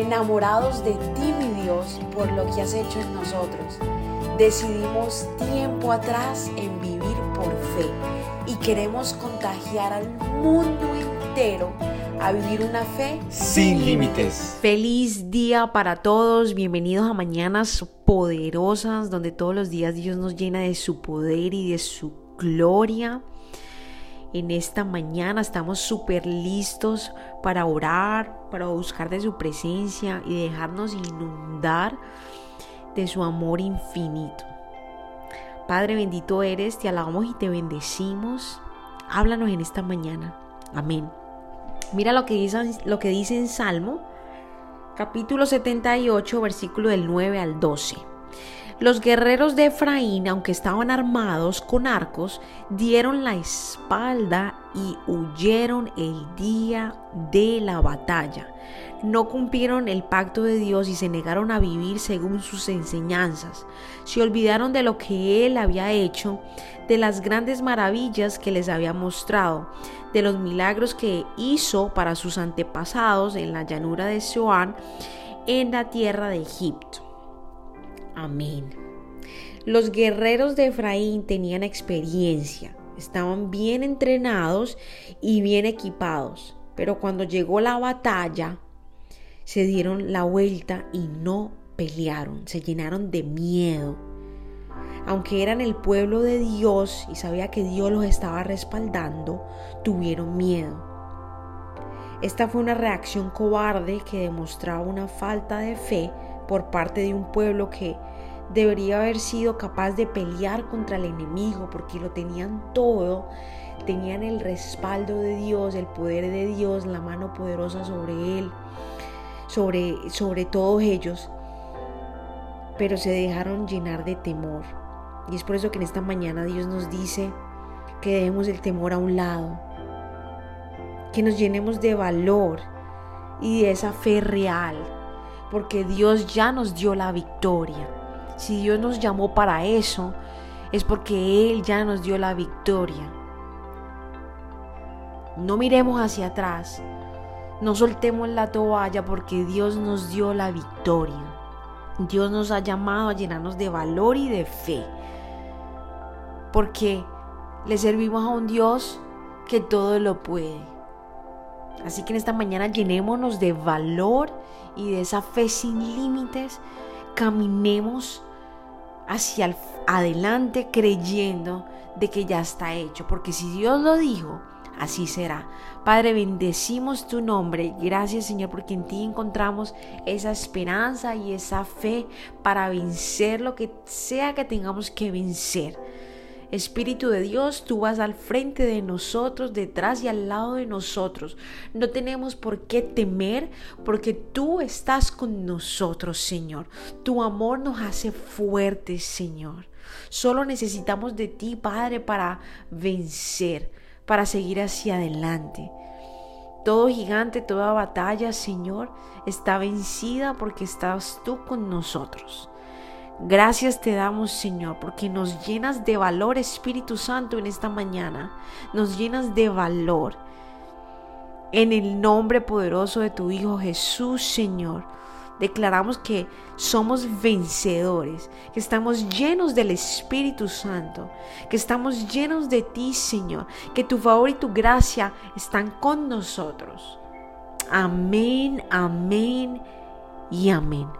enamorados de ti, mi Dios, por lo que has hecho en nosotros. Decidimos tiempo atrás en vivir por fe y queremos contagiar al mundo entero a vivir una fe sin límites. Feliz día para todos, bienvenidos a Mañanas Poderosas, donde todos los días Dios nos llena de su poder y de su gloria. En esta mañana estamos súper listos para orar, para buscar de su presencia y dejarnos inundar de su amor infinito. Padre bendito eres, te alabamos y te bendecimos. Háblanos en esta mañana. Amén. Mira lo que dice, lo que dice en Salmo, capítulo 78, versículo del 9 al 12. Los guerreros de Efraín, aunque estaban armados con arcos, dieron la espalda y huyeron el día de la batalla. No cumplieron el pacto de Dios y se negaron a vivir según sus enseñanzas. Se olvidaron de lo que Él había hecho, de las grandes maravillas que les había mostrado, de los milagros que hizo para sus antepasados en la llanura de Zoán, en la tierra de Egipto. Amén. Los guerreros de Efraín tenían experiencia, estaban bien entrenados y bien equipados, pero cuando llegó la batalla, se dieron la vuelta y no pelearon, se llenaron de miedo. Aunque eran el pueblo de Dios y sabía que Dios los estaba respaldando, tuvieron miedo. Esta fue una reacción cobarde que demostraba una falta de fe por parte de un pueblo que debería haber sido capaz de pelear contra el enemigo porque lo tenían todo, tenían el respaldo de Dios, el poder de Dios, la mano poderosa sobre él, sobre, sobre todos ellos, pero se dejaron llenar de temor. Y es por eso que en esta mañana Dios nos dice que dejemos el temor a un lado, que nos llenemos de valor y de esa fe real porque Dios ya nos dio la victoria. Si Dios nos llamó para eso, es porque Él ya nos dio la victoria. No miremos hacia atrás, no soltemos la toalla porque Dios nos dio la victoria. Dios nos ha llamado a llenarnos de valor y de fe, porque le servimos a un Dios que todo lo puede. Así que en esta mañana llenémonos de valor y de esa fe sin límites. Caminemos hacia adelante creyendo de que ya está hecho. Porque si Dios lo dijo, así será. Padre, bendecimos tu nombre. Gracias Señor porque en ti encontramos esa esperanza y esa fe para vencer lo que sea que tengamos que vencer. Espíritu de Dios, tú vas al frente de nosotros, detrás y al lado de nosotros. No tenemos por qué temer porque tú estás con nosotros, Señor. Tu amor nos hace fuertes, Señor. Solo necesitamos de ti, Padre, para vencer, para seguir hacia adelante. Todo gigante, toda batalla, Señor, está vencida porque estás tú con nosotros. Gracias te damos, Señor, porque nos llenas de valor, Espíritu Santo, en esta mañana. Nos llenas de valor. En el nombre poderoso de tu Hijo Jesús, Señor, declaramos que somos vencedores, que estamos llenos del Espíritu Santo, que estamos llenos de ti, Señor, que tu favor y tu gracia están con nosotros. Amén, amén y amén.